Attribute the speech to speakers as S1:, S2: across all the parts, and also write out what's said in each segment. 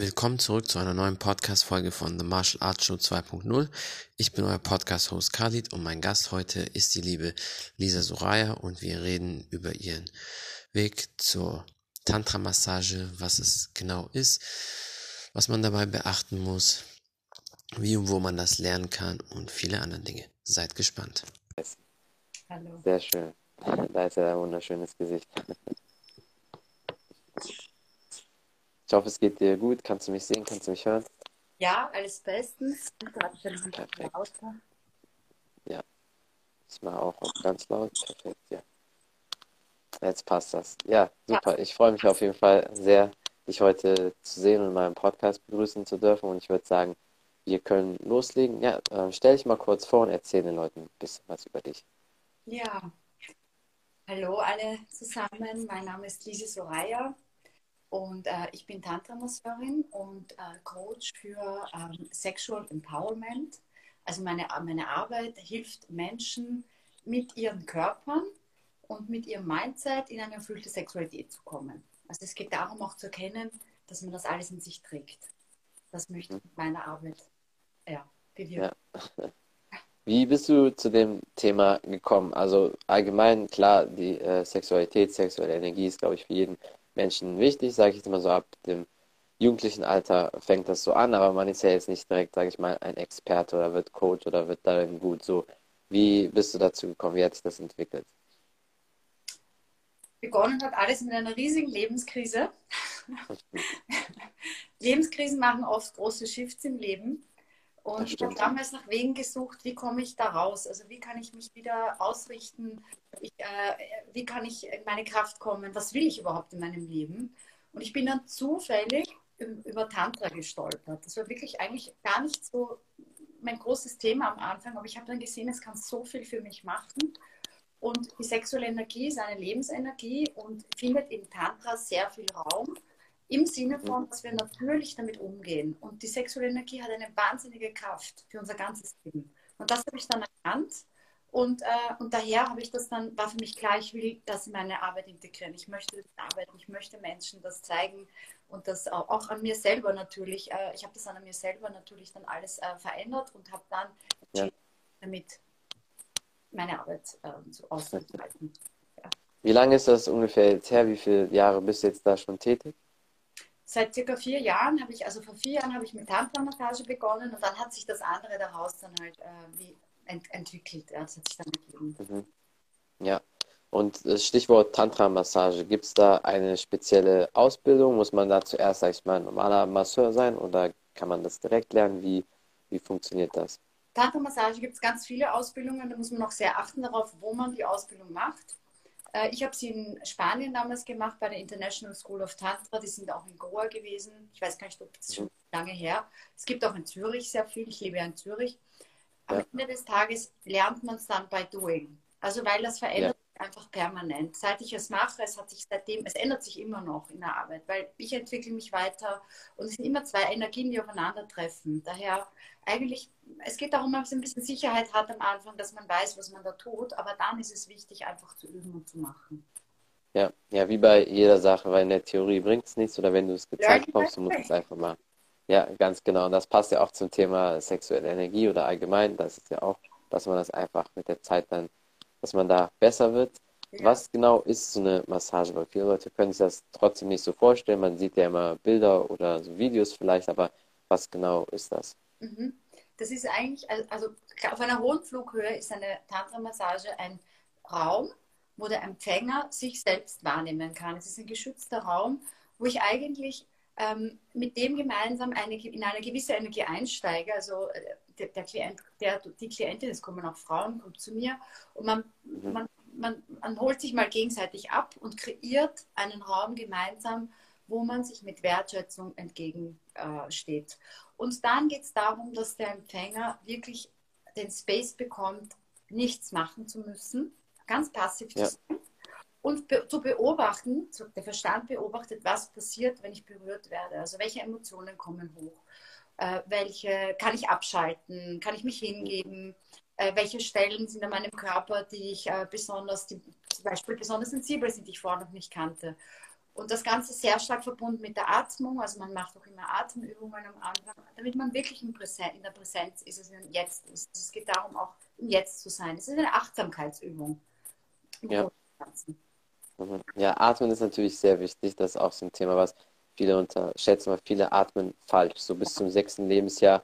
S1: Willkommen zurück zu einer neuen Podcast-Folge von The Martial Arts Show 2.0. Ich bin euer Podcast-Host Khalid und mein Gast heute ist die liebe Lisa Soraya und wir reden über ihren Weg zur Tantra-Massage, was es genau ist, was man dabei beachten muss, wie und wo man das lernen kann und viele andere Dinge. Seid gespannt.
S2: Hallo. Sehr schön. Da ist ja ein wunderschönes Gesicht. Ich hoffe, es geht dir gut. Kannst du mich sehen? Kannst du mich hören?
S3: Ja, alles bestens. Perfekt.
S2: Ja. Ist mal auch ganz laut. Perfekt, ja. Jetzt passt das. Ja, super. Ich freue mich auf jeden Fall sehr, dich heute zu sehen und in meinem Podcast begrüßen zu dürfen. Und ich würde sagen, wir können loslegen. Ja, äh, stell dich mal kurz vor und erzähl den Leuten ein bisschen was über dich.
S3: Ja, hallo alle zusammen. Mein Name ist Lise Soraya. Und äh, ich bin Tantra-Masseurin und äh, Coach für ähm, Sexual Empowerment. Also meine, meine Arbeit hilft Menschen mit ihren Körpern und mit ihrem Mindset in eine erfüllte Sexualität zu kommen. Also es geht darum auch zu erkennen, dass man das alles in sich trägt. Das möchte ich mit meiner Arbeit ja, bewirken. Ja.
S2: Wie bist du zu dem Thema gekommen? Also allgemein, klar, die äh, Sexualität, sexuelle Energie ist, glaube ich, für jeden Menschen wichtig, sage ich jetzt mal so ab dem jugendlichen Alter fängt das so an, aber man ist ja jetzt nicht direkt, sage ich mal, ein Experte oder wird Coach oder wird darin gut. So, wie bist du dazu gekommen? Wie hat sich das entwickelt?
S3: Begonnen hat alles mit einer riesigen Lebenskrise. Lebenskrisen machen oft große Shifts im Leben. Und ich habe damals nach Wegen gesucht, wie komme ich da raus? Also wie kann ich mich wieder ausrichten? Ich, äh, wie kann ich in meine Kraft kommen? Was will ich überhaupt in meinem Leben? Und ich bin dann zufällig über Tantra gestolpert. Das war wirklich eigentlich gar nicht so mein großes Thema am Anfang, aber ich habe dann gesehen, es kann so viel für mich machen. Und die sexuelle Energie ist eine Lebensenergie und findet in Tantra sehr viel Raum. Im Sinne von, dass wir natürlich damit umgehen. Und die sexuelle Energie hat eine wahnsinnige Kraft für unser ganzes Leben. Und das habe ich dann erkannt. Und, äh, und daher habe ich das dann, war für mich klar, ich will das in meine Arbeit integrieren. Ich möchte das arbeiten, ich möchte Menschen das zeigen und das auch, auch an mir selber natürlich. Äh, ich habe das an mir selber natürlich dann alles äh, verändert und habe dann ja. damit meine Arbeit äh, zu auszuhalten.
S2: Ja. Wie lange ist das ungefähr jetzt her? Wie viele Jahre bist du jetzt da schon tätig?
S3: Seit circa vier Jahren habe ich, also vor vier Jahren habe ich mit Tantra-Massage begonnen und dann hat sich das andere daraus dann halt äh, wie ent entwickelt. Ja, das hat sich dann ergeben.
S2: Mhm. Ja. Und das Stichwort Tantra-Massage, gibt es da eine spezielle Ausbildung? Muss man da zuerst, sag ich mal, ein normaler Masseur sein oder kann man das direkt lernen? Wie, wie funktioniert das?
S3: Tantra-Massage gibt es ganz viele Ausbildungen, da muss man auch sehr achten darauf, wo man die Ausbildung macht. Äh, ich habe sie in Spanien damals gemacht, bei der International School of Tantra. Die sind auch in Goa gewesen. Ich weiß gar nicht, ob das schon lange her. Es gibt auch in Zürich sehr viel. Ich lebe ja in Zürich. Am ja. Ende des Tages lernt man es dann bei Doing. Also weil das verändert einfach permanent. Seit ich es mache, es hat sich seitdem, es ändert sich immer noch in der Arbeit, weil ich entwickle mich weiter und es sind immer zwei Energien, die aufeinandertreffen. Daher eigentlich, es geht darum, dass man ein bisschen Sicherheit hat am Anfang, dass man weiß, was man da tut, aber dann ist es wichtig, einfach zu üben und zu machen.
S2: Ja, ja, wie bei jeder Sache, weil in der Theorie bringt es nichts oder wenn du es gezeigt bekommst, du musst es einfach machen. Ja, ganz genau. Und das passt ja auch zum Thema sexuelle Energie oder allgemein. Das ist ja auch, dass man das einfach mit der Zeit dann, dass man da besser wird. Ja. Was genau ist so eine Massage? Weil viele Leute können sich das trotzdem nicht so vorstellen. Man sieht ja immer Bilder oder so Videos vielleicht, aber was genau ist das?
S3: Mhm. Das ist eigentlich, also auf einer hohen Flughöhe ist eine Tantra-Massage ein Raum, wo der Empfänger sich selbst wahrnehmen kann. Es ist ein geschützter Raum, wo ich eigentlich ähm, mit dem gemeinsam eine, in eine gewisse Energie einsteige. Also äh, der, der Klient, der, die Klientin, es kommen auch Frauen, kommt zu mir und man, mhm. man, man, man holt sich mal gegenseitig ab und kreiert einen Raum gemeinsam, wo man sich mit Wertschätzung entgegensteht. Äh, und dann geht es darum, dass der Empfänger wirklich den Space bekommt, nichts machen zu müssen, ganz passiv ja. zu sein und be zu beobachten, der Verstand beobachtet, was passiert, wenn ich berührt werde. Also welche Emotionen kommen hoch, äh, welche kann ich abschalten, kann ich mich hingeben, äh, welche Stellen sind an meinem Körper, die ich äh, besonders, die zum Beispiel besonders sensibel sind, die ich vorher noch nicht kannte. Und das Ganze sehr stark verbunden mit der Atmung. Also man macht auch immer Atemübungen am Anfang, damit man wirklich in, Präsenz, in der Präsenz ist, also jetzt ist. Es geht darum, auch im Jetzt zu sein. Es ist eine Achtsamkeitsübung.
S2: Ja. Ja, Atmen ist natürlich sehr wichtig. Das ist auch so ein Thema, was viele unterschätzen, weil viele atmen falsch. So bis zum sechsten Lebensjahr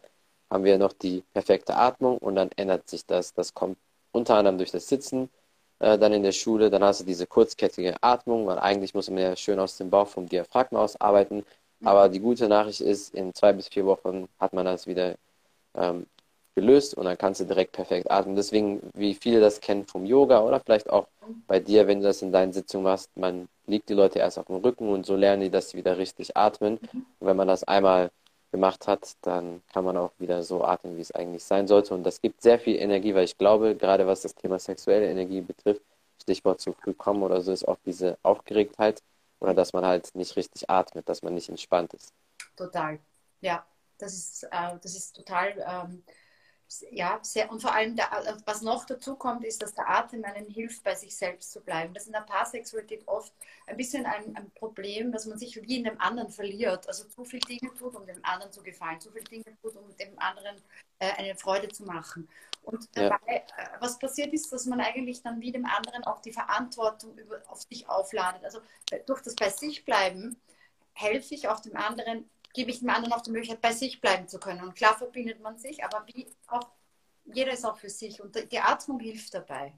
S2: haben wir noch die perfekte Atmung und dann ändert sich das. Das kommt unter anderem durch das Sitzen, äh, dann in der Schule, dann hast du diese kurzkettige Atmung, weil eigentlich muss man ja schön aus dem Bauch vom Diaphragma aus arbeiten. Mhm. Aber die gute Nachricht ist, in zwei bis vier Wochen hat man das wieder ähm, gelöst und dann kannst du direkt perfekt atmen. Deswegen, wie viele das kennen vom Yoga oder vielleicht auch bei dir, wenn du das in deinen Sitzungen machst, man liegt die Leute erst auf dem Rücken und so lernen die, dass sie wieder richtig atmen. Mhm. Und wenn man das einmal gemacht hat, dann kann man auch wieder so atmen, wie es eigentlich sein sollte. Und das gibt sehr viel Energie, weil ich glaube, gerade was das Thema sexuelle Energie betrifft, Stichwort zu früh kommen oder so, ist auch diese Aufgeregtheit oder dass man halt nicht richtig atmet, dass man nicht entspannt ist.
S3: Total, ja. Das ist, äh, das ist total ähm, ja, sehr, und vor allem, der, was noch dazu kommt, ist, dass der Atem einen hilft, bei sich selbst zu bleiben. Das ist in der Paarsexualität oft ein bisschen ein, ein, Problem, dass man sich wie in dem anderen verliert. Also zu viele Dinge tut, um dem anderen zu gefallen, zu viele Dinge tut, um dem anderen äh, eine Freude zu machen. Und dabei, ja. äh, was passiert ist, dass man eigentlich dann wie dem anderen auch die Verantwortung über, auf sich aufladet. Also durch das bei sich bleiben helfe ich auch dem anderen gebe ich dem anderen auch die Möglichkeit, bei sich bleiben zu können. Und klar verbindet man sich, aber wie auch, jeder ist auch für sich und die Atmung hilft dabei.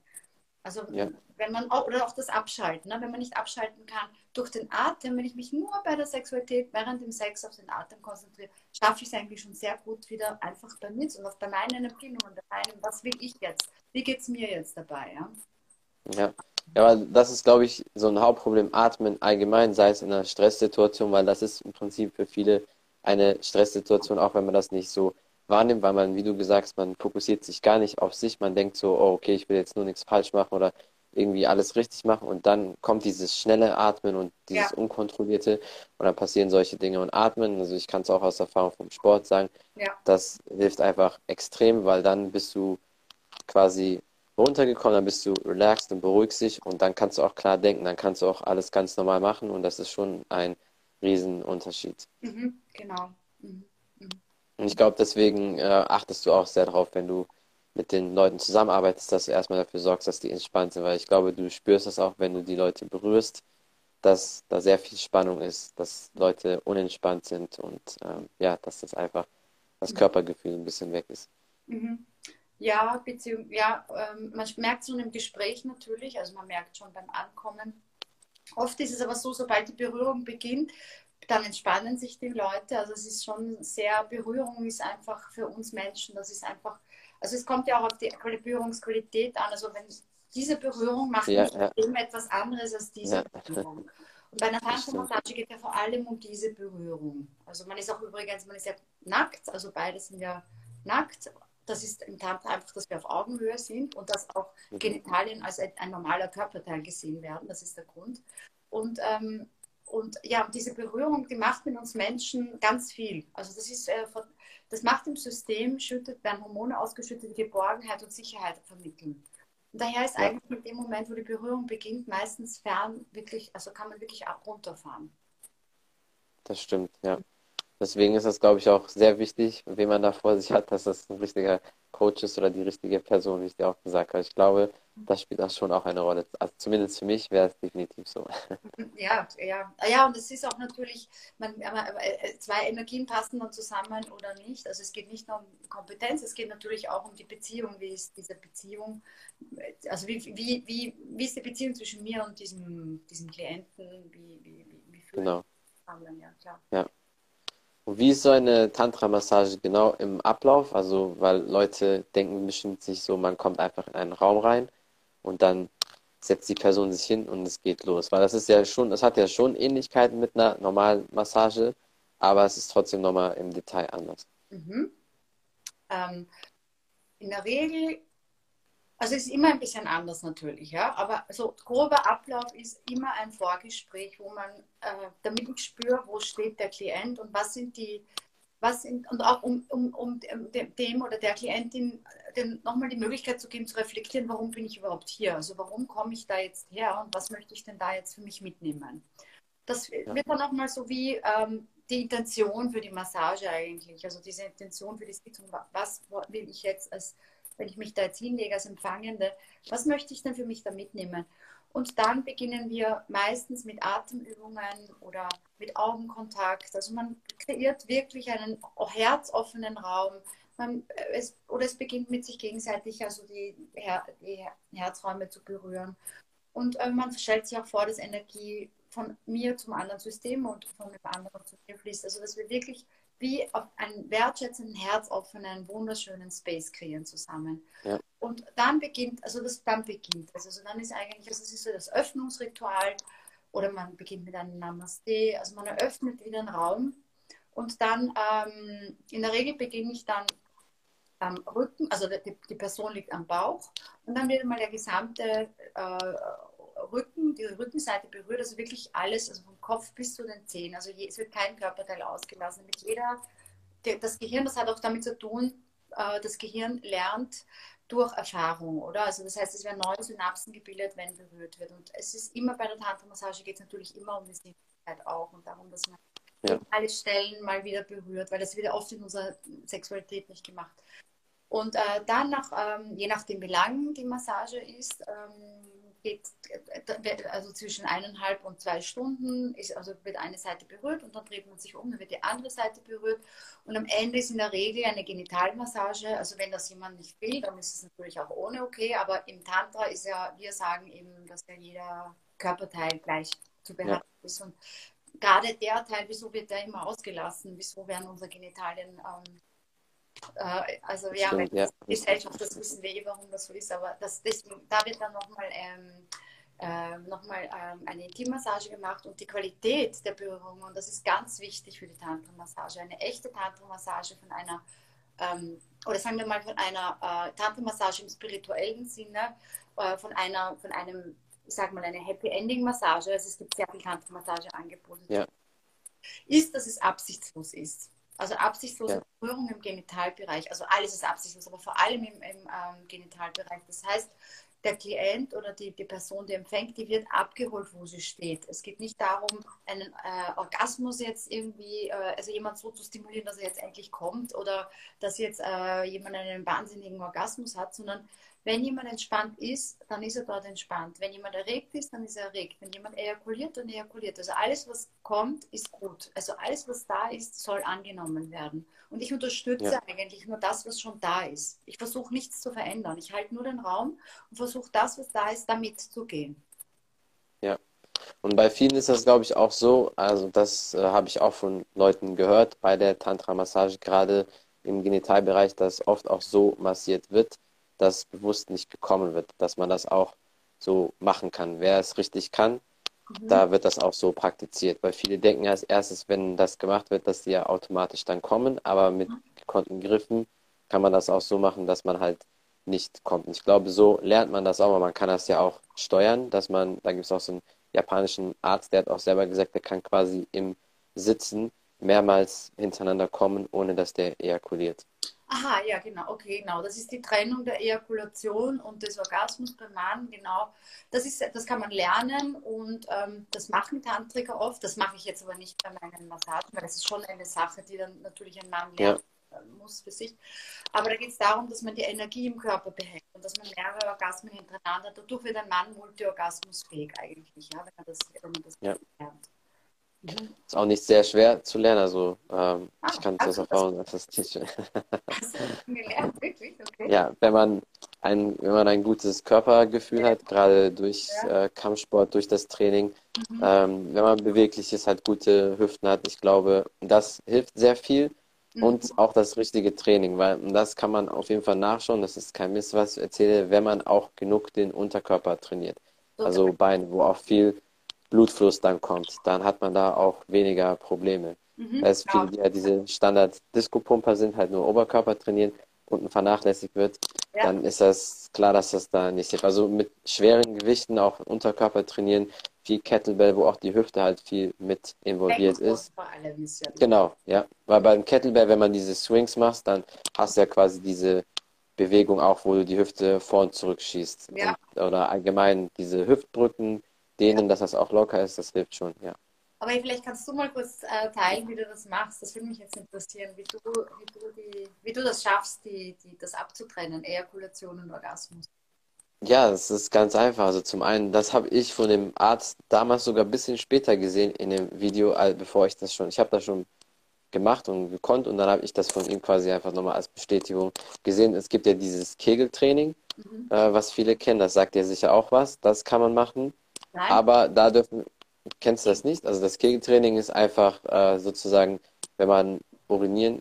S3: Also ja. wenn man auch, oder auch das Abschalten, ne? wenn man nicht abschalten kann durch den Atem, wenn ich mich nur bei der Sexualität während dem Sex auf den Atem konzentriere, schaffe ich es eigentlich schon sehr gut wieder einfach bei mir und auf bei meinen Empfindungen, bei meinem, was will ich jetzt, wie geht es mir jetzt dabei. Ja?
S2: ja. Ja, aber das ist, glaube ich, so ein Hauptproblem Atmen allgemein, sei es in einer Stresssituation, weil das ist im Prinzip für viele eine Stresssituation, auch wenn man das nicht so wahrnimmt, weil man, wie du gesagt hast, man fokussiert sich gar nicht auf sich, man denkt so, oh, okay, ich will jetzt nur nichts falsch machen oder irgendwie alles richtig machen. Und dann kommt dieses schnelle Atmen und dieses ja. unkontrollierte. Und dann passieren solche Dinge und Atmen, also ich kann es auch aus Erfahrung vom Sport sagen, ja. das hilft einfach extrem, weil dann bist du quasi runtergekommen, dann bist du relaxed und beruhigst dich und dann kannst du auch klar denken, dann kannst du auch alles ganz normal machen und das ist schon ein Riesenunterschied.
S3: Mhm, genau. Mhm,
S2: mhm. Und ich glaube, deswegen äh, achtest du auch sehr darauf, wenn du mit den Leuten zusammenarbeitest, dass du erstmal dafür sorgst, dass die entspannt sind, weil ich glaube, du spürst das auch, wenn du die Leute berührst, dass da sehr viel Spannung ist, dass Leute unentspannt sind und ähm, ja, dass das einfach das mhm. Körpergefühl ein bisschen weg ist.
S3: Ja, beziehungsweise, ja, ähm, man merkt es schon im Gespräch natürlich, also man merkt schon beim Ankommen. Oft ist es aber so, sobald die Berührung beginnt, dann entspannen sich die Leute. Also es ist schon sehr, Berührung ist einfach für uns Menschen, das ist einfach, also es kommt ja auch auf die Berührungsqualität an. Also wenn diese Berührung macht ja, ja. etwas anderes als diese ja. Berührung. Und bei einer Tantra-Massage geht ja vor allem um diese Berührung. Also man ist auch übrigens, man ist ja nackt, also beide sind ja nackt, das ist im Tantra einfach, dass wir auf Augenhöhe sind und dass auch mhm. Genitalien als ein, ein normaler Körperteil gesehen werden. Das ist der Grund. Und, ähm, und ja, diese Berührung, die macht mit uns Menschen ganz viel. Also das ist, äh, das macht im System, schüttet, werden Hormone ausgeschüttet, die Geborgenheit und Sicherheit vermitteln. Und daher ist ja. eigentlich in dem Moment, wo die Berührung beginnt, meistens fern wirklich, also kann man wirklich auch runterfahren.
S2: Das stimmt, ja. Deswegen ist es, glaube ich, auch sehr wichtig, wen man da vor sich hat, dass das ein richtiger Coach ist oder die richtige Person, wie ich dir auch gesagt habe. Ich glaube, das spielt auch schon auch eine Rolle. Also zumindest für mich wäre es definitiv so.
S3: Ja, ja. Ja, und es ist auch natürlich, man, äh, zwei Energien passen dann zusammen oder nicht. Also es geht nicht nur um Kompetenz, es geht natürlich auch um die Beziehung. Wie ist diese Beziehung? Also wie, wie, wie, wie ist die Beziehung zwischen mir und diesem, diesem Klienten? Wie, wie, wie, wie
S2: genau. Zusammen? Ja, klar. Ja. Wie ist so eine Tantra-Massage genau im Ablauf? Also, weil Leute denken bestimmt sich so, man kommt einfach in einen Raum rein und dann setzt die Person sich hin und es geht los. Weil das ist ja schon, das hat ja schon Ähnlichkeiten mit einer normalen Massage, aber es ist trotzdem nochmal im Detail anders.
S3: Mhm. Ähm, in der Regel also es ist immer ein bisschen anders natürlich, ja. Aber so grober Ablauf ist immer ein Vorgespräch, wo man, äh, damit ich spüre, wo steht der Klient und was sind die, was sind, und auch um, um, um dem oder der Klientin nochmal die Möglichkeit zu geben, zu reflektieren, warum bin ich überhaupt hier? Also warum komme ich da jetzt her und was möchte ich denn da jetzt für mich mitnehmen? das wird dann auch mal so wie ähm, die Intention für die Massage eigentlich, also diese Intention für die Sitzung, was will ich jetzt als, wenn ich mich da jetzt hinlege als Empfangende, was möchte ich denn für mich da mitnehmen? Und dann beginnen wir meistens mit Atemübungen oder mit Augenkontakt. Also man kreiert wirklich einen herzoffenen Raum. Man, es, oder es beginnt mit sich gegenseitig also die, Her die Herzräume zu berühren. Und äh, man stellt sich auch vor, dass Energie von mir zum anderen System und von dem anderen zu mir fließt. Also dass wir wirklich wie auf einen wertschätzenden, herzoffenen, wunderschönen Space kreieren zusammen. Ja. Und dann beginnt, also das dann beginnt, also, also dann ist eigentlich, also es ist so das Öffnungsritual. Oder man beginnt mit einem Namaste, also man eröffnet wieder einen Raum. Und dann ähm, in der Regel beginne ich dann am Rücken, also die, die, Person liegt am Bauch. Und dann wird mal der gesamte äh, Rücken, die Rückenseite berührt, also wirklich alles, also vom Kopf bis zu den Zehen. Also je, es wird kein Körperteil ausgelassen. Mit jeder, das Gehirn, das hat auch damit zu tun, äh, das Gehirn lernt durch Erfahrung, oder? Also das heißt, es werden neue Synapsen gebildet, wenn berührt wird. Und es ist immer bei der Tantra-Massage geht es natürlich immer um die Sinnlichkeit auch und darum, dass man ja. alle Stellen mal wieder berührt, weil das wird ja oft in unserer Sexualität nicht gemacht. Und äh, dann, nach, ähm, je nachdem, wie lang die Massage ist, ähm, geht also zwischen eineinhalb und zwei Stunden, ist, also wird eine Seite berührt und dann dreht man sich um, dann wird die andere Seite berührt. Und am Ende ist in der Regel eine Genitalmassage. Also wenn das jemand nicht will, dann ist es natürlich auch ohne okay. Aber im Tantra ist ja, wir sagen eben, dass ja jeder Körperteil gleich zu behandeln ja. ist. Und gerade der Teil, wieso wird der immer ausgelassen? Wieso werden unsere Genitalien ähm, äh, also ja, Stimmt, ja. Gesellschaft, das wissen wir eh, warum das so ist, aber das, deswegen, da wird dann nochmal ähm, äh, noch ähm, eine Intimmassage gemacht und die Qualität der Berührung, und das ist ganz wichtig für die Tantra-Massage, eine echte Tantra-Massage von einer, ähm, oder sagen wir mal von einer äh, Tantra-Massage im spirituellen Sinne, äh, von, einer, von einem, ich sag mal, eine Happy Ending Massage, also es gibt sehr viele Tantra-Massage-Angebote, ja. ist, dass es absichtslos ist. Also absichtslose ja. Berührung im Genitalbereich. Also alles ist absichtslos, aber vor allem im, im ähm, Genitalbereich. Das heißt, der Klient oder die, die Person, die empfängt, die wird abgeholt, wo sie steht. Es geht nicht darum, einen äh, Orgasmus jetzt irgendwie, äh, also jemand so zu stimulieren, dass er jetzt endlich kommt oder dass jetzt äh, jemand einen wahnsinnigen Orgasmus hat, sondern wenn jemand entspannt ist, dann ist er dort entspannt. Wenn jemand erregt ist, dann ist er erregt. Wenn jemand ejakuliert, dann ejakuliert. Also alles, was kommt, ist gut. Also alles, was da ist, soll angenommen werden. Und ich unterstütze ja. eigentlich nur das, was schon da ist. Ich versuche nichts zu verändern. Ich halte nur den Raum und versuche das, was da ist, damit zu gehen.
S2: Ja. Und bei vielen ist das, glaube ich, auch so, also das äh, habe ich auch von Leuten gehört bei der Tantra-Massage, gerade im Genitalbereich, dass oft auch so massiert wird das bewusst nicht gekommen wird, dass man das auch so machen kann. Wer es richtig kann, mhm. da wird das auch so praktiziert. Weil viele denken als erstes, wenn das gemacht wird, dass die ja automatisch dann kommen, aber mit mhm. gekonnten Griffen kann man das auch so machen, dass man halt nicht kommt. Und ich glaube, so lernt man das auch, aber man kann das ja auch steuern, dass man, da gibt es auch so einen japanischen Arzt, der hat auch selber gesagt, der kann quasi im Sitzen mehrmals hintereinander kommen, ohne dass der ejakuliert.
S3: Aha, ja, genau, okay, genau. Das ist die Trennung der Ejakulation und des Orgasmus beim Mann, genau. Das, ist, das kann man lernen und ähm, das machen Tantriker oft. Das mache ich jetzt aber nicht bei meinen Massagen, weil das ist schon eine Sache, die dann natürlich ein Mann lernen ja. Muss für sich. Aber da geht es darum, dass man die Energie im Körper behält und dass man mehrere Orgasmen hintereinander, dadurch wird ein Mann multiorgasmusfähig eigentlich, ja, wenn man das, wenn man das ja. lernt.
S2: Ist auch nicht sehr schwer zu lernen. Also ähm, ah, ich kann aus Erfahrung sagen, das ist nicht schwer. Hast du gelernt, wirklich? Okay. Ja, wenn man ein, wenn man ein gutes Körpergefühl hat, gerade durch ja. äh, Kampfsport, durch das Training, mhm. ähm, wenn man beweglich ist, halt gute Hüften hat, ich glaube, das hilft sehr viel. Mhm. Und auch das richtige Training, weil das kann man auf jeden Fall nachschauen, das ist kein Mist, was ich erzähle, wenn man auch genug den Unterkörper trainiert. Also Beine, wo auch viel Blutfluss dann kommt, dann hat man da auch weniger Probleme. Mhm, es viele, ja diese Standard-Disco-Pumper sind, halt nur Oberkörper trainieren, unten vernachlässigt wird, ja. dann ist das klar, dass das da nicht hilft. Also mit schweren Gewichten auch Unterkörper trainieren, viel Kettlebell, wo auch die Hüfte halt viel mit involviert ist. Genau, ja. Weil beim Kettlebell, wenn man diese Swings macht, dann hast du ja quasi diese Bewegung auch, wo du die Hüfte vor und zurück schießt. Ja. Und, oder allgemein diese Hüftbrücken, dehnen, dass das auch locker ist, das hilft schon, ja.
S3: Aber vielleicht kannst du mal kurz äh, teilen, wie du das machst. Das würde mich jetzt interessieren, wie du, wie du, die, wie du das schaffst, die, die, das abzutrennen, Ejakulation und Orgasmus.
S2: Ja, es ist ganz einfach. Also zum einen, das habe ich von dem Arzt damals sogar ein bisschen später gesehen in dem Video, bevor ich das schon, ich habe das schon gemacht und gekonnt und dann habe ich das von ihm quasi einfach nochmal als Bestätigung gesehen. Es gibt ja dieses Kegeltraining, mhm. äh, was viele kennen, das sagt ja sicher auch was, das kann man machen. Nein. Aber da dürfen, kennst du das nicht? Also das Kegeltraining ist einfach äh, sozusagen, wenn man urinieren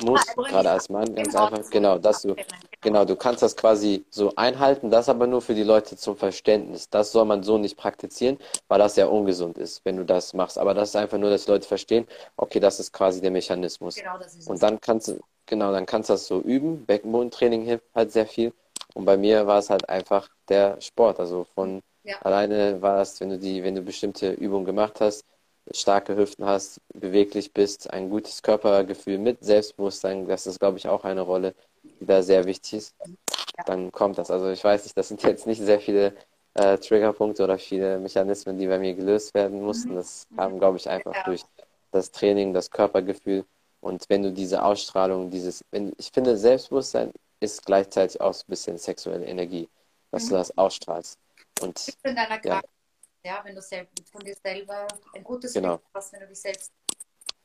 S2: muss, ah, gerade als Mann, ganz einfach, genau, dass du, genau, du kannst das quasi so einhalten, das aber nur für die Leute zum Verständnis. Das soll man so nicht praktizieren, weil das ja ungesund ist, wenn du das machst. Aber das ist einfach nur, dass die Leute verstehen, okay, das ist quasi der Mechanismus. Genau, das ist Und dann kannst du, genau, dann kannst du das so üben. Beckenbodentraining hilft halt sehr viel. Und bei mir war es halt einfach der Sport. Also von ja. alleine war es, wenn du die, wenn du bestimmte Übungen gemacht hast, starke Hüften hast, beweglich bist, ein gutes Körpergefühl mit Selbstbewusstsein, das ist, glaube ich, auch eine Rolle, da sehr wichtig ist, dann kommt das. Also ich weiß nicht, das sind jetzt nicht sehr viele äh, Triggerpunkte oder viele Mechanismen, die bei mir gelöst werden mussten. Das kam, glaube ich, einfach durch das Training, das Körpergefühl. Und wenn du diese Ausstrahlung, dieses, wenn, ich finde, Selbstbewusstsein ist gleichzeitig auch so ein bisschen sexuelle Energie, dass mhm. du das ausstrahlst. Und,
S3: in deiner Kraft ja, wenn du selbst, von dir selber ein gutes
S2: genau.
S3: Bild hast, wenn du dich selbst.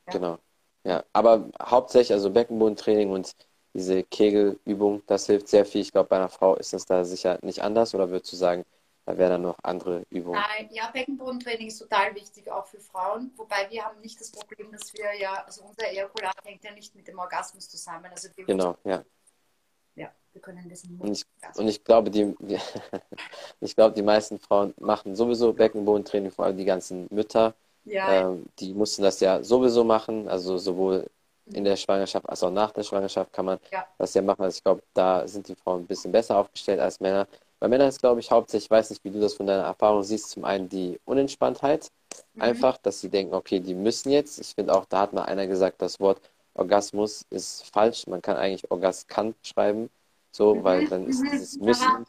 S2: Ja. Genau. Ja, aber hauptsächlich also Beckenbodentraining und diese Kegelübung, das hilft sehr viel. Ich glaube, bei einer Frau ist das da sicher nicht anders oder würdest du sagen, da wären dann noch andere Übungen?
S3: Nein, ja, Beckenbodentraining ist total wichtig, auch für Frauen. Wobei wir haben nicht das Problem, dass wir ja, also unser Ejakulat hängt ja nicht mit dem Orgasmus zusammen. Also
S2: genau, ja
S3: ja, wir können das
S2: nicht. Und ich, und ich glaube, die, die ich glaube, die meisten Frauen machen sowieso Beckenbodentraining, vor allem die ganzen Mütter. Ja. Ähm, die mussten das ja sowieso machen, also sowohl in der Schwangerschaft als auch nach der Schwangerschaft kann man ja. das ja machen. Also ich glaube, da sind die Frauen ein bisschen besser aufgestellt als Männer. Bei Männern ist, glaube ich, hauptsächlich, ich weiß nicht, wie du das von deiner Erfahrung siehst, zum einen die Unentspanntheit. Mhm. Einfach, dass sie denken, okay, die müssen jetzt. Ich finde auch, da hat mal einer gesagt, das Wort Orgasmus ist falsch. Man kann eigentlich Orgaskan schreiben, so, mhm. weil dann ist mhm. dieses Müssen,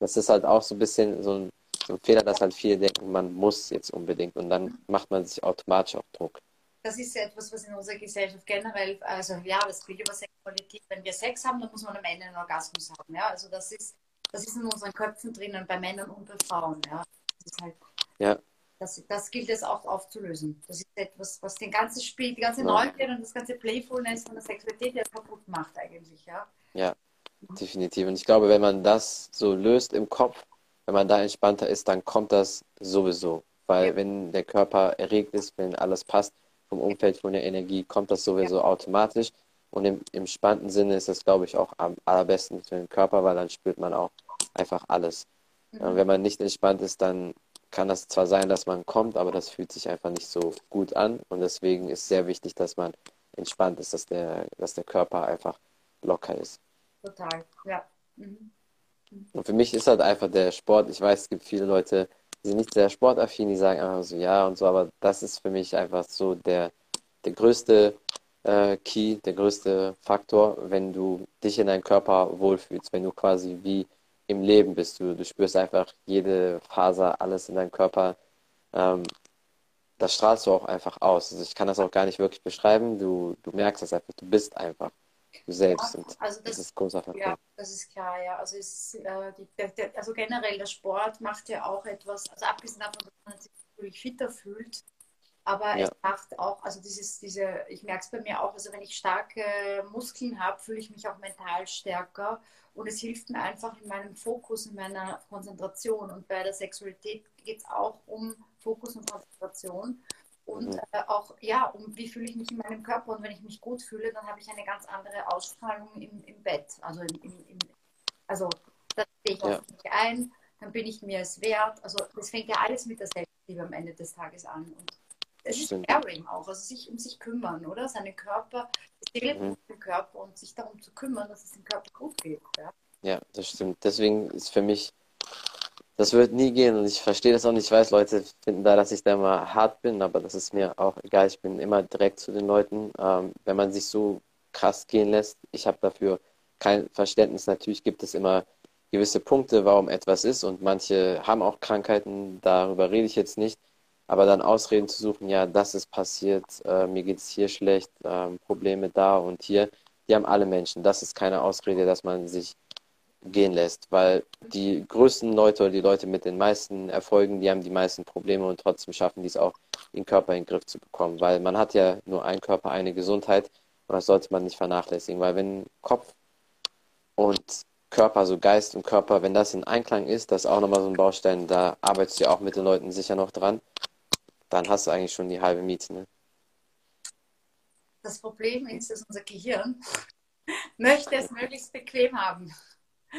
S2: das ist halt auch so ein bisschen so ein, so ein Fehler, dass halt viele denken, man muss jetzt unbedingt und dann macht man sich automatisch auch Druck.
S3: Das ist ja etwas, was in unserer Gesellschaft generell, also ja, das Bild über Sexualität, wenn wir Sex haben, dann muss man am Ende einen Orgasmus haben. Ja? Also das ist, das ist in unseren Köpfen drinnen, bei Männern und bei Frauen. Ja? Das ist halt,
S2: ja.
S3: Das, das gilt es auch aufzulösen. Das ist etwas, was den ganzen Spiel, die ganze Neugier und das ganze Playfulness von der Sexualität ja kaputt macht eigentlich, ja.
S2: Ja, definitiv. Und ich glaube, wenn man das so löst im Kopf, wenn man da entspannter ist, dann kommt das sowieso. Weil ja. wenn der Körper erregt ist, wenn alles passt vom Umfeld, von der Energie, kommt das sowieso ja. automatisch. Und im, im spannenden Sinne ist das, glaube ich, auch am allerbesten für den Körper, weil dann spürt man auch einfach alles. Mhm. wenn man nicht entspannt ist, dann kann das zwar sein, dass man kommt, aber das fühlt sich einfach nicht so gut an. Und deswegen ist sehr wichtig, dass man entspannt ist, dass der, dass der Körper einfach locker ist.
S3: Total, ja. Mhm.
S2: Und für mich ist halt einfach der Sport, ich weiß, es gibt viele Leute, die sind nicht sehr sportaffin, die sagen einfach so ja und so, aber das ist für mich einfach so der, der größte äh, Key, der größte Faktor, wenn du dich in deinem Körper wohlfühlst, wenn du quasi wie im Leben bist. Du, du spürst einfach jede Faser, alles in deinem Körper. Ähm, das strahlst du auch einfach aus. Also ich kann das auch gar nicht wirklich beschreiben. Du, du merkst das einfach. Du bist einfach selbst. Ja,
S3: also das, das, ist großer Faktor. Ja, das ist klar, ja. Also, ist, äh, die, der, der, also generell der Sport macht ja auch etwas, also abgesehen davon, dass man sich natürlich fitter fühlt, aber ja. es macht auch, also dieses, diese, ich merke es bei mir auch, also wenn ich starke Muskeln habe, fühle ich mich auch mental stärker und es hilft mir einfach in meinem Fokus, in meiner Konzentration. Und bei der Sexualität geht es auch um Fokus und Konzentration. Und äh, auch, ja, um wie fühle ich mich in meinem Körper. Und wenn ich mich gut fühle, dann habe ich eine ganz andere Ausstrahlung im, im Bett. Also, im, im, also da stehe ich ja. auf mich ein, dann bin ich mir es wert. Also das fängt ja alles mit der Selbstliebe am Ende des Tages an. Und es ist Caring auch, also sich um sich kümmern, oder? Seinen Körper, die Seele mhm. den Körper und sich darum zu kümmern, dass es dem Körper gut geht. Ja,
S2: ja das stimmt. Deswegen ist für mich, das wird nie gehen und ich verstehe das auch nicht. Ich weiß, Leute finden da, dass ich da immer hart bin, aber das ist mir auch egal. Ich bin immer direkt zu den Leuten. Ähm, wenn man sich so krass gehen lässt, ich habe dafür kein Verständnis. Natürlich gibt es immer gewisse Punkte, warum etwas ist und manche haben auch Krankheiten, darüber rede ich jetzt nicht. Aber dann Ausreden zu suchen, ja, das ist passiert, äh, mir geht es hier schlecht, äh, Probleme da und hier, die haben alle Menschen. Das ist keine Ausrede, dass man sich gehen lässt, weil die größten Leute oder die Leute mit den meisten Erfolgen, die haben die meisten Probleme und trotzdem schaffen die es auch, den Körper in den Griff zu bekommen, weil man hat ja nur einen Körper, eine Gesundheit und das sollte man nicht vernachlässigen, weil wenn Kopf und Körper, so Geist und Körper, wenn das in Einklang ist, das ist auch nochmal so ein Baustein, da arbeitest du ja auch mit den Leuten sicher noch dran, dann hast du eigentlich schon die halbe Miete. Ne?
S3: Das Problem ist, dass unser Gehirn möchte es möglichst bequem haben.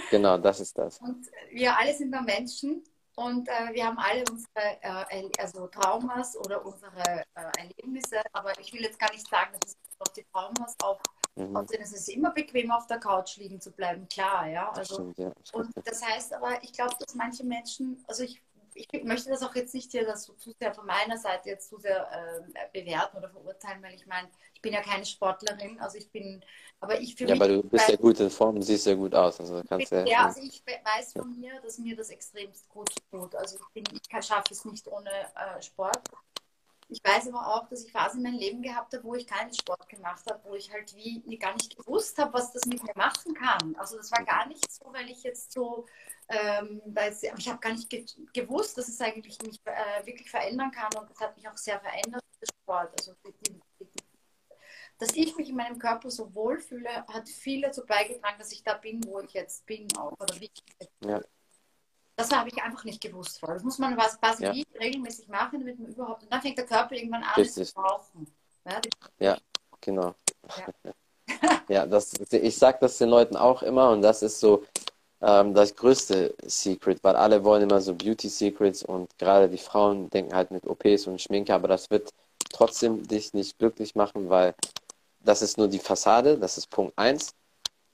S2: Genau, das ist das.
S3: Und wir alle sind nur Menschen und äh, wir haben alle unsere äh, also Traumas oder unsere äh, Erlebnisse, aber ich will jetzt gar nicht sagen, dass es auf die Traumas auch mhm. aussehen. Es ist immer bequem, auf der Couch liegen zu bleiben, klar, ja. Also,
S2: Stimmt, ja.
S3: Und das heißt aber, ich glaube, dass manche Menschen, also ich ich möchte das auch jetzt nicht hier das so zu sehr von meiner Seite jetzt zu sehr äh, bewerten oder verurteilen, weil ich meine, ich bin ja keine Sportlerin, also ich bin, aber ich
S2: für ja, mich. Ja, aber du bist ja gut in Form, siehst ja gut aus. Also kannst
S3: ja, ja, also ich weiß von mir, dass mir das extremst gut tut. Also ich, bin, ich schaffe es nicht ohne äh, Sport. Ich weiß aber auch, dass ich Phasen in meinem Leben gehabt habe, wo ich keinen Sport gemacht habe, wo ich halt wie gar nicht gewusst habe, was das mit mir machen kann. Also das war gar nicht so, weil ich jetzt so ähm, es, ich habe gar nicht ge gewusst, dass es eigentlich mich äh, wirklich verändern kann und das hat mich auch sehr verändert, der Sport. Also, dass ich mich in meinem Körper so wohlfühle, hat viel dazu beigetragen, dass ich da bin, wo ich jetzt bin auch, oder wie ich jetzt bin. Ja. Das habe ich einfach nicht gewusst vorher. Das muss man was quasi ja. regelmäßig machen, damit man überhaupt. Und dann fängt der Körper irgendwann an zu brauchen.
S2: Ja, ja genau. Ja, ja das, ich sage das den Leuten auch immer und das ist so, ähm, das größte Secret, weil alle wollen immer so Beauty Secrets und gerade die Frauen denken halt mit OPs und Schminke, aber das wird trotzdem dich nicht glücklich machen, weil das ist nur die Fassade, das ist Punkt 1.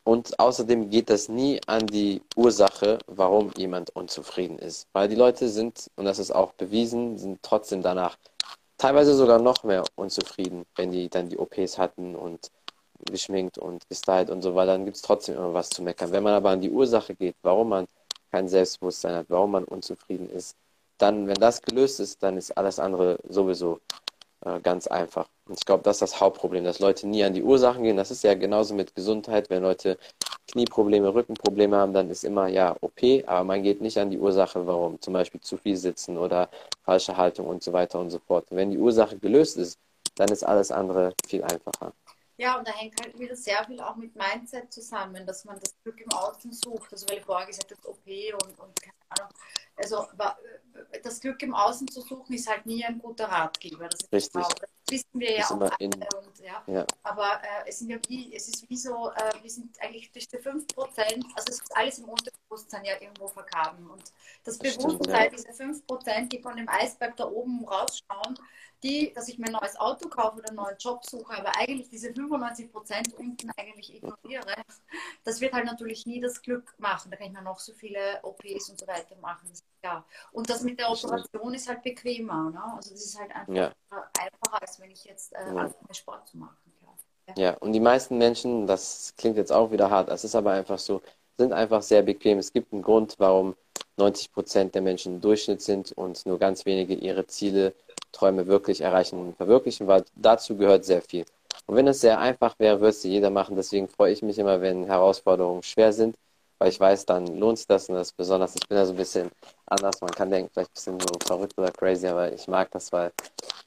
S2: Und außerdem geht das nie an die Ursache, warum jemand unzufrieden ist. Weil die Leute sind, und das ist auch bewiesen, sind trotzdem danach teilweise sogar noch mehr unzufrieden, wenn die dann die OPs hatten und geschminkt und gestylt und so weiter, dann gibt es trotzdem immer was zu meckern. Wenn man aber an die Ursache geht, warum man kein Selbstbewusstsein hat, warum man unzufrieden ist, dann, wenn das gelöst ist, dann ist alles andere sowieso ganz einfach. Und ich glaube, das ist das Hauptproblem, dass Leute nie an die Ursachen gehen. Das ist ja genauso mit Gesundheit. Wenn Leute Knieprobleme, Rückenprobleme haben, dann ist immer ja OP, aber man geht nicht an die Ursache, warum. Zum Beispiel zu viel sitzen oder falsche Haltung und so weiter und so fort. Und wenn die Ursache gelöst ist, dann ist alles andere viel einfacher.
S3: Ja, und da hängt halt wieder sehr viel auch mit Mindset zusammen, dass man das Glück im Außen sucht. Also weil ich vorher gesagt habe, OP und, und keine Ahnung. Also das Glück im Außen zu suchen ist halt nie ein guter Ratgeber. Das
S2: Richtig. Auch,
S3: das wissen wir ja auch alle. Und, ja. ja. Aber äh, es, sind ja wie, es ist wie so, äh, wir sind eigentlich durch die 5%, also es ist alles im Unterbewusstsein ja irgendwo vergraben. Und das, das Bewusstsein, ja. diese 5%, die von dem Eisberg da oben rausschauen, die, dass ich mir ein neues Auto kaufe oder einen neuen Job suche, aber eigentlich diese 95 Prozent unten eigentlich ignoriere, das wird halt natürlich nie das Glück machen. Da kann ich mir noch so viele OPs und so weiter machen. Das ja. Und das mit der Operation ist halt bequemer. Ne? Also das ist halt einfach ja. einfacher, als wenn ich jetzt äh, ja. Sport zu machen.
S2: Ja. ja, und die meisten Menschen, das klingt jetzt auch wieder hart, es ist aber einfach so, sind einfach sehr bequem. Es gibt einen Grund, warum 90 Prozent der Menschen im Durchschnitt sind und nur ganz wenige ihre Ziele Träume wirklich erreichen und verwirklichen, weil dazu gehört sehr viel. Und wenn es sehr einfach wäre, würde es jeder machen. Deswegen freue ich mich immer, wenn Herausforderungen schwer sind, weil ich weiß, dann lohnt sich das und das ist besonders. Ich bin da so ein bisschen anders. Man kann denken, vielleicht ein bisschen so verrückt oder crazy, aber ich mag das, weil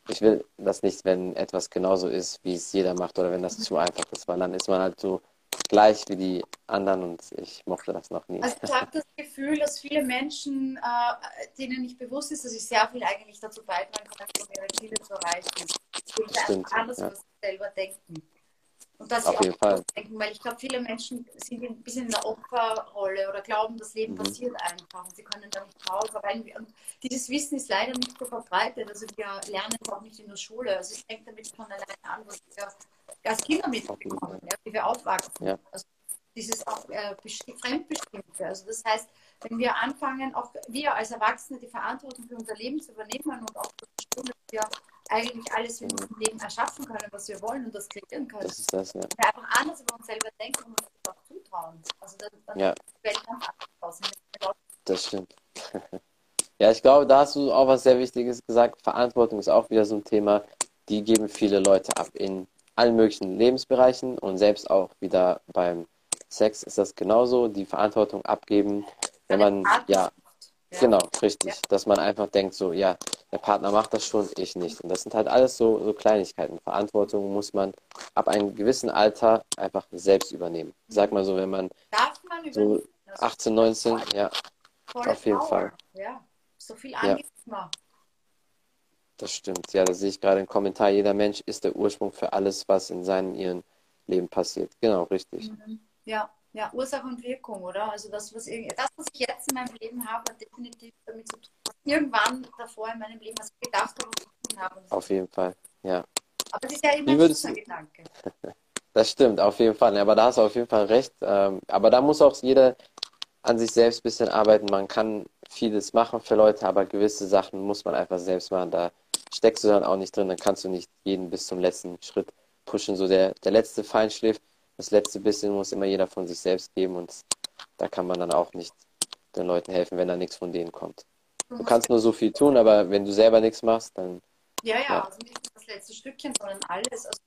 S2: ich will das nicht, wenn etwas genauso ist, wie es jeder macht oder wenn das zu einfach ist, weil dann ist man halt so gleich wie die anderen und ich mochte das noch nie.
S3: Also ich habe das Gefühl, dass viele Menschen, äh, denen nicht bewusst ist, dass ich sehr viel eigentlich dazu beitragen kann, um ihre Ziele zu erreichen. Das ist anders, ja. selber denken. Und dass
S2: Auf sie auch
S3: denken, weil ich glaube, viele Menschen sind ein bisschen in der Opferrolle oder glauben, das Leben mhm. passiert einfach und sie können da nicht raus. Aber ein, und dieses Wissen ist leider nicht so verbreitet. Also wir lernen es auch nicht in der Schule. Also es fängt damit von alleine an, was wir als Kinder mitbekommen, ja, wie wir aufwachsen. Ja. Also dieses auch äh, Fremdbestimmte. Also das heißt, wenn wir anfangen, auch wir als Erwachsene die Verantwortung für unser Leben zu übernehmen und auch zu verstehen, dass wir eigentlich alles in unserem Leben erschaffen können, was wir wollen und das kreieren können.
S2: Das ist das, ja.
S3: Wir einfach anders über uns selber denken und uns auch zutrauen. Also dann, dann
S2: ja.
S3: die Welt ganz anders
S2: aus. Das stimmt. Ja, ich glaube, da hast du auch was sehr Wichtiges gesagt. Verantwortung ist auch wieder so ein Thema. Die geben viele Leute ab in allen möglichen Lebensbereichen und selbst auch wieder beim Sex ist das genauso. Die Verantwortung abgeben, wenn man, ja, ja. Genau, richtig. Ja. Dass man einfach denkt, so, ja, der Partner macht das schon, ich nicht. Und das sind halt alles so, so Kleinigkeiten. Verantwortung muss man ab einem gewissen Alter einfach selbst übernehmen. Sag mal so, wenn man, man so 18, 19, ja, auf jeden Power. Fall.
S3: Ja, so viel Angst ja.
S2: Das stimmt. Ja, da sehe ich gerade einen Kommentar. Jeder Mensch ist der Ursprung für alles, was in seinem ihrem Leben passiert. Genau, richtig.
S3: Mhm. Ja, ja, Ursache und Wirkung, oder? Also das, was, ich, das, was ich jetzt in meinem Leben habe, hat definitiv damit zu tun, was irgendwann davor in meinem Leben was ich gedacht habe, was habe.
S2: Auf jeden Fall, ja.
S3: Aber das ist ja immer ein Gedanke.
S2: Das stimmt, auf jeden Fall. Aber da hast du auf jeden Fall recht. Ähm, aber da muss auch jeder an sich selbst ein bisschen arbeiten. Man kann vieles machen für Leute, aber gewisse Sachen muss man einfach selbst machen. Da steckst du dann auch nicht drin, dann kannst du nicht jeden bis zum letzten Schritt pushen. So der, der letzte Feinschliff das letzte bisschen muss immer jeder von sich selbst geben und da kann man dann auch nicht den Leuten helfen, wenn da nichts von denen kommt. Du kannst nur so viel tun, aber wenn du selber nichts machst, dann.
S3: Ja, ja, ja. also nicht das letzte Stückchen, sondern alles. Also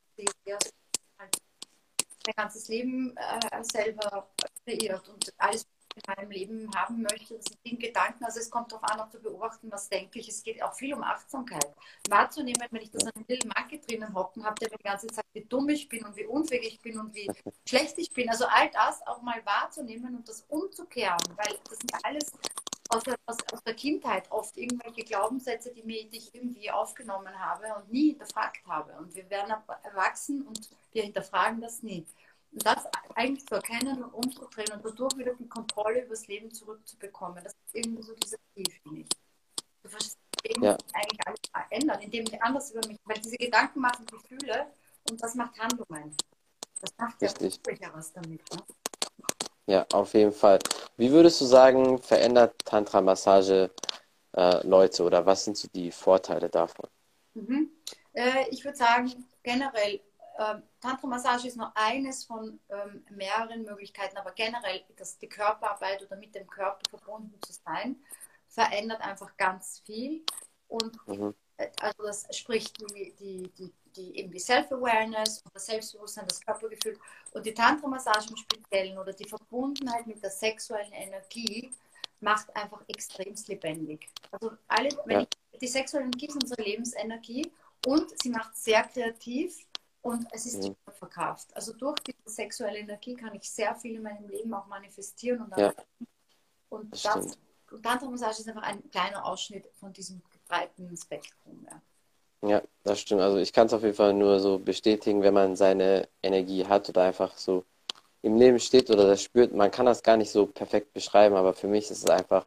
S3: dein ganzes Leben äh, selber kreiert und alles, in meinem Leben haben möchte. Das sind die Gedanken. Also es kommt darauf an, auch zu beobachten, was denke ich. Es geht auch viel um Achtsamkeit. Wahrzunehmen, wenn ich das an einem Little Monkey drinnen hocken habe, der mir die ganze Zeit, wie dumm ich bin und wie unfähig ich bin und wie schlecht ich bin. Also all das auch mal wahrzunehmen und das umzukehren, weil das sind alles aus der, aus, aus der Kindheit oft irgendwelche Glaubenssätze, die, mir, die ich irgendwie aufgenommen habe und nie hinterfragt habe. Und wir werden erwachsen und wir hinterfragen das nie das eigentlich zu erkennen und umzudrehen und dadurch wieder die Kontrolle über das Leben zurückzubekommen. Das ist irgendwie so dieser Ziel, finde ich. Du verstehst ja. eigentlich alles ändern, indem ich anders über mich, weil diese Gedanken machen Gefühle und das macht Handlungen. Das macht ja sicher was damit. Ne?
S2: Ja, auf jeden Fall. Wie würdest du sagen, verändert Tantra-Massage äh, Leute oder was sind so die Vorteile davon?
S3: Mhm. Äh, ich würde sagen, generell ähm, Tantra-Massage ist nur eines von ähm, mehreren Möglichkeiten, aber generell dass die Körperarbeit oder mit dem Körper verbunden zu sein, verändert einfach ganz viel. Und mhm. Äh, also das spricht die, die, die, die, eben die Self-Awareness und das Selbstbewusstsein, das Körpergefühl und die Tantra-Massage im Speziellen oder die Verbundenheit mit der sexuellen Energie macht einfach extremst lebendig. Also alle, ja. ich, die sexuelle Energie ist unsere Lebensenergie und sie macht sehr kreativ und es ist mhm. verkauft. Also durch diese sexuelle Energie kann ich sehr viel in meinem Leben auch manifestieren. Und, ja. und, das, das und Tantra-Massage ist einfach ein kleiner Ausschnitt von diesem breiten Spektrum.
S2: Ja. ja, das stimmt. Also ich kann es auf jeden Fall nur so bestätigen, wenn man seine Energie hat oder einfach so im Leben steht oder das spürt. Man kann das gar nicht so perfekt beschreiben, aber für mich ist es einfach,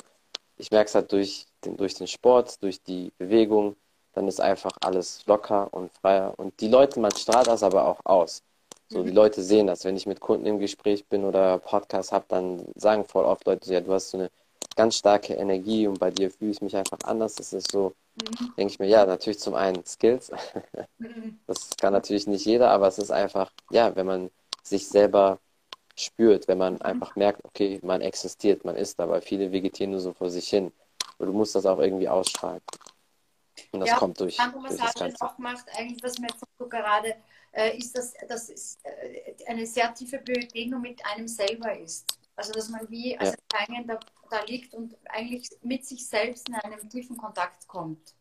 S2: ich merke es halt durch den, durch den Sport, durch die Bewegung, dann ist einfach alles locker und freier. Und die Leute, man strahlt das aber auch aus. So, die mhm. Leute sehen das. Wenn ich mit Kunden im Gespräch bin oder Podcast habe, dann sagen voll oft Leute, ja, du hast so eine ganz starke Energie und bei dir fühle ich mich einfach anders. Das ist so, mhm. denke ich mir, ja, natürlich zum einen Skills. Mhm. Das kann natürlich nicht jeder, aber es ist einfach, ja, wenn man sich selber spürt, wenn man mhm. einfach merkt, okay, man existiert, man ist da, weil viele vegetieren nur so vor sich hin. Und du musst das auch irgendwie ausstrahlen. Und das ja, kommt durch.
S3: Was Adrian auch macht, eigentlich, was mir jetzt so gerade äh, ist, dass das ist, äh, eine sehr tiefe Begegnung mit einem selber ist. Also, dass man wie als ja. da, da liegt und eigentlich mit sich selbst in einem tiefen Kontakt kommt.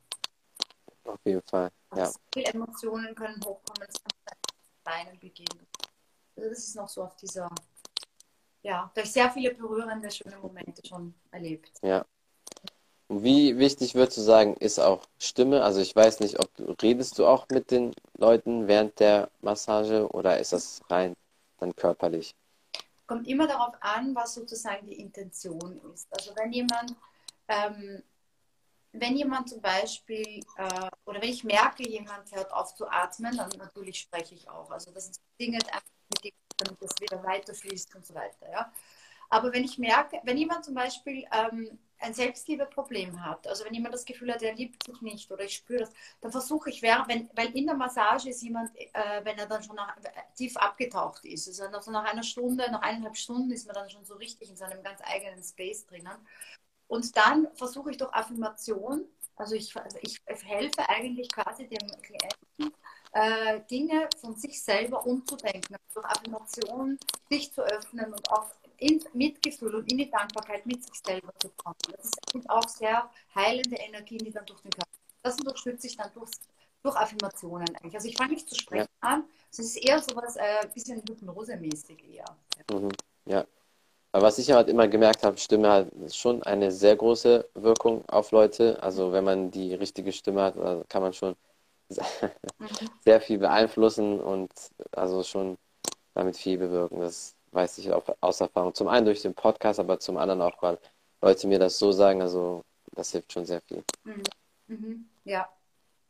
S2: Auf jeden Fall. Also ja.
S3: Viele Emotionen können hochkommen, es kann Beinen beginnen. Also das ist noch so auf dieser, ja, durch sehr viele berührende, schöne Momente schon erlebt.
S2: Ja, wie wichtig würdest du sagen, ist auch Stimme? Also ich weiß nicht, ob du redest du auch mit den Leuten während der Massage oder ist das rein dann körperlich?
S3: Kommt immer darauf an, was sozusagen die Intention ist. Also wenn jemand, ähm, wenn jemand zum Beispiel, äh, oder wenn ich merke, jemand hört auf zu atmen, dann natürlich spreche ich auch. Also das sind Dinge, mit denen damit das wieder weiterfließt und so weiter. Ja? Aber wenn ich merke, wenn jemand zum Beispiel ähm, ein Selbstliebeproblem hat, also wenn jemand das Gefühl hat, er liebt sich nicht oder ich spüre das, dann versuche ich, wenn, weil in der Massage ist jemand, äh, wenn er dann schon nach, tief abgetaucht ist, also nach, nach einer Stunde, nach eineinhalb Stunden ist man dann schon so richtig in seinem ganz eigenen Space drinnen. Und dann versuche ich durch Affirmation, also ich, also ich helfe eigentlich quasi dem Klienten, äh, Dinge von sich selber umzudenken, also durch Affirmation sich zu öffnen und auch in Mitgefühl und in die Dankbarkeit mit sich selber zu kommen. Das sind auch sehr heilende Energien, die dann durch den Körper. Das unterstütze ich dann durch, durch Affirmationen eigentlich. Also ich fange nicht zu sprechen ja. an, es ist eher so was, ein äh, bisschen Hypnose-mäßig eher.
S2: Mhm. Ja. Aber was ich halt immer gemerkt habe, Stimme hat schon eine sehr große Wirkung auf Leute. Also wenn man die richtige Stimme hat, kann man schon mhm. sehr viel beeinflussen und also schon damit viel bewirken. Das weiß ich auch aus Erfahrung. Zum einen durch den Podcast, aber zum anderen auch, weil Leute mir das so sagen. Also das hilft schon sehr viel.
S3: Mhm. Mhm. Ja,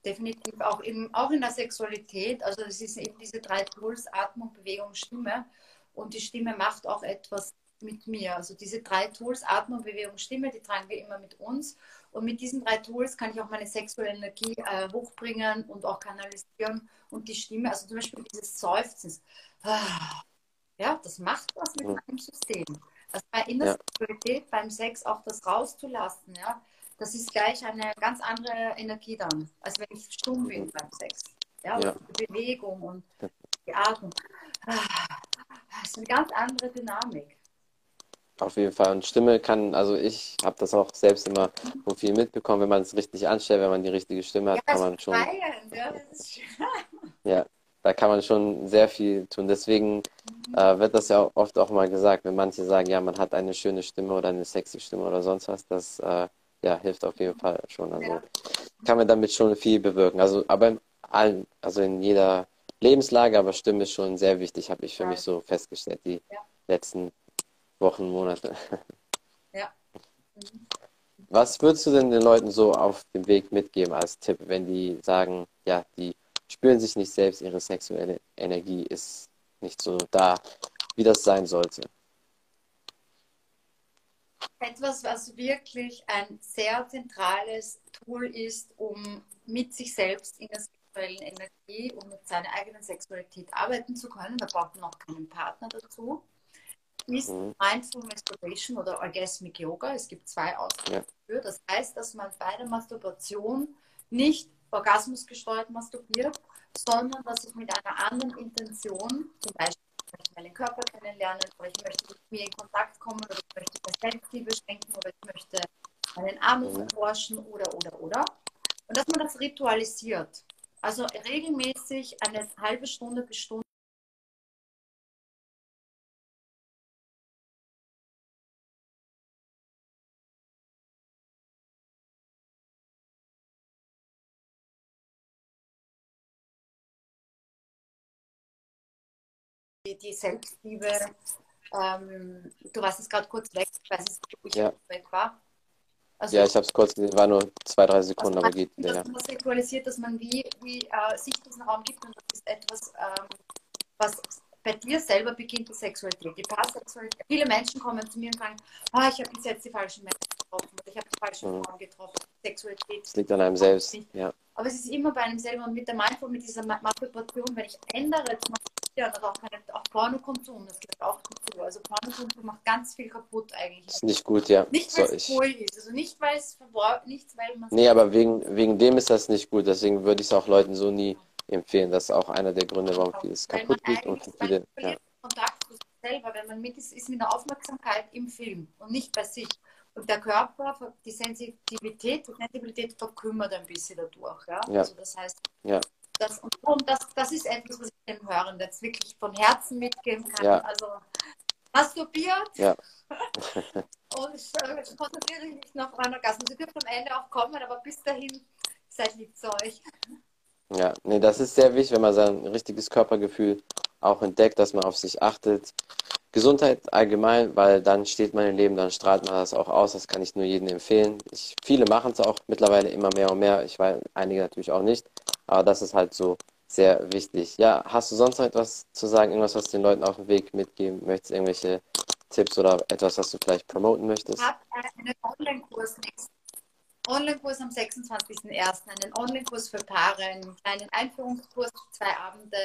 S3: definitiv. Auch, im, auch in der Sexualität. Also es ist eben diese drei Tools, Atmung, Bewegung, Stimme. Und die Stimme macht auch etwas mit mir. Also diese drei Tools, Atmung, Bewegung, Stimme, die tragen wir immer mit uns. Und mit diesen drei Tools kann ich auch meine sexuelle Energie äh, hochbringen und auch kanalisieren. Und die Stimme, also zum Beispiel dieses Seufzen, ah, ja, das macht was mit mhm. meinem System. Also bei innerer ja. beim Sex auch das rauszulassen, ja, das ist gleich eine ganz andere Energie dann, als wenn ich stumm bin beim Sex. Ja, ja. die Bewegung und die Atmung. Ah, das ist eine ganz andere Dynamik.
S2: Auf jeden Fall. Und Stimme kann, also ich habe das auch selbst immer so viel mitbekommen, wenn man es richtig anstellt, wenn man die richtige Stimme hat, ja, kann man schon. Feiern, ja, ja, da kann man schon sehr viel tun. Deswegen mhm. Äh, wird das ja oft auch mal gesagt, wenn manche sagen, ja, man hat eine schöne Stimme oder eine sexy Stimme oder sonst was, das äh, ja, hilft auf jeden Fall schon. Also ja. kann man damit schon viel bewirken. Also, aber in allen, also in jeder Lebenslage, aber Stimme ist schon sehr wichtig, habe ich für ja. mich so festgestellt, die ja. letzten Wochen, Monate. Ja. Mhm. Was würdest du denn den Leuten so auf dem Weg mitgeben als Tipp, wenn die sagen, ja, die spüren sich nicht selbst, ihre sexuelle Energie ist nicht so da, wie das sein sollte?
S3: Etwas, was wirklich ein sehr zentrales Tool ist, um mit sich selbst in der sexuellen Energie und mit seiner eigenen Sexualität arbeiten zu können. Da braucht man auch keinen Partner dazu. Ist mhm. Mindful Masturbation oder Orgasmic Yoga. Es gibt zwei Ausdrücke dafür. Das heißt, dass man bei der Masturbation nicht orgasmusgesteuert masturbiert, sondern dass ich mit einer anderen Intention, zum Beispiel ich möchte meinen Körper kennenlernen oder ich möchte mit mir in Kontakt kommen oder ich möchte mir Selbstliebe schenken oder ich möchte meinen Arm erforschen mhm. oder, oder, oder. Und dass man das ritualisiert. Also regelmäßig eine halbe Stunde bis Stunde die Selbstliebe, ähm, du warst es gerade kurz weg, ich weiß nicht, ob ich
S2: ja.
S3: weg war.
S2: Also, ja, ich habe es kurz gesehen, war nur zwei, drei Sekunden,
S3: also
S2: aber geht
S3: wieder. Dass man sexualisiert, dass man wie, wie äh, sich diesen Raum gibt und das ist etwas, ähm, was bei dir selber beginnt, die Sexualität, die Paarsexualität. Viele Menschen kommen zu mir und sagen, ah, ich habe bis jetzt die falschen Menschen getroffen oder ich habe die falschen mhm. Frauen getroffen. Sexualität.
S2: Das liegt an einem selbst, ja.
S3: Aber es ist immer bei einem selber und mit der Mindful, mit dieser Masturbation, wenn ich ändere, zum Beispiel ja, das auch, keine, auch Pornokonsum, das gehört auch dazu. Also Pornokonsum macht ganz viel kaputt eigentlich.
S2: Ist nicht gut, ja.
S3: Nicht, weil es cool ist, also nicht, weil es verbraucht, nichts, weil man
S2: Nee, aber wegen, wegen dem ist das nicht gut. Deswegen würde ich es auch Leuten so nie empfehlen. Das ist auch einer der Gründe, warum vieles kaputt geht und viele. Ja.
S3: Kontakt zu sich selber, wenn man mit ist, ist mit der Aufmerksamkeit im Film und nicht bei sich. Und der Körper, die Sensitivität, die Sensibilität verkümmert ein bisschen dadurch. Ja?
S2: ja.
S3: Also das heißt,
S2: ja.
S3: Das, und das, das ist etwas, was ich dem Hören jetzt wirklich von Herzen mitgeben kann. Ja. Also masturbiert
S2: ja.
S3: und äh, konzentriere dich nicht noch auf einen Orgasmus. Sie dürfen am Ende auch kommen, aber bis dahin seid lieb zu euch.
S2: Ja, nee, das ist sehr wichtig, wenn man sein richtiges Körpergefühl auch entdeckt, dass man auf sich achtet. Gesundheit allgemein, weil dann steht man im Leben, dann strahlt man das auch aus. Das kann ich nur jedem empfehlen. Ich, viele machen es auch mittlerweile immer mehr und mehr. Ich weiß, einige natürlich auch nicht. Aber das ist halt so sehr wichtig. Ja, hast du sonst noch etwas zu sagen? Irgendwas, was du den Leuten auf dem Weg mitgeben möchtest? Irgendwelche Tipps oder etwas, was du vielleicht promoten möchtest?
S3: Ich habe einen Online-Kurs Online-Kurs am 26.01. Einen Online-Kurs für Paare, einen kleinen Einführungskurs, zwei Abende.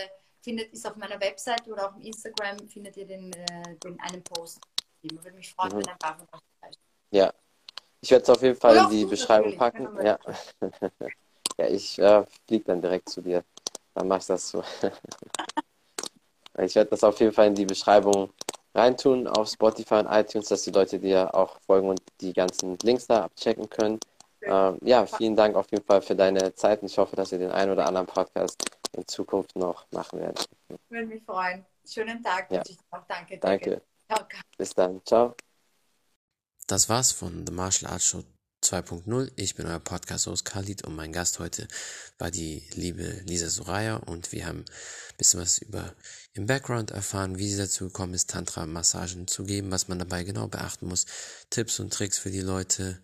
S3: Findet ist auf meiner Webseite oder auf Instagram findet ihr den, äh, den einen Post. Ich würde mich freuen, mhm. wenn ein paar von euch
S2: Ja,
S3: Ich werde es auf jeden Fall in die Beschreibung packen. Ja. ja, ich äh, fliege dann direkt zu dir. Dann mach ich das so. ich werde das auf jeden Fall in die Beschreibung reintun auf Spotify und iTunes, dass die Leute dir auch folgen und die ganzen Links da abchecken können. Ähm, ja, vielen Dank auf jeden Fall für deine Zeit und ich hoffe, dass ihr den einen oder anderen Podcast in Zukunft noch machen werdet.
S4: Würde mich freuen. Schönen Tag.
S3: Ja.
S4: Danke.
S3: Danke. danke. Bis dann. Ciao.
S2: Das war's von The Martial Arts Show 2.0. Ich bin euer Podcast-Host Khalid und mein Gast heute war die liebe Lisa Soraya und wir haben ein bisschen was über ihren Background erfahren, wie sie dazu gekommen ist, Tantra-Massagen zu geben, was man dabei genau beachten muss, Tipps und Tricks für die Leute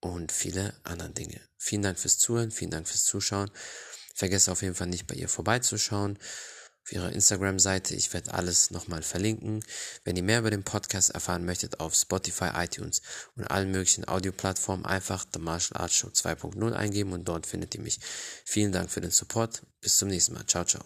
S2: und viele andere Dinge. Vielen Dank fürs Zuhören, vielen Dank fürs Zuschauen. Vergesst auf jeden Fall nicht bei ihr vorbeizuschauen auf ihrer Instagram-Seite. Ich werde alles nochmal verlinken. Wenn ihr mehr über den Podcast erfahren möchtet, auf Spotify, iTunes und allen möglichen Audioplattformen einfach The Martial Arts Show 2.0 eingeben und dort findet ihr mich. Vielen Dank für den Support. Bis zum nächsten Mal. Ciao, ciao.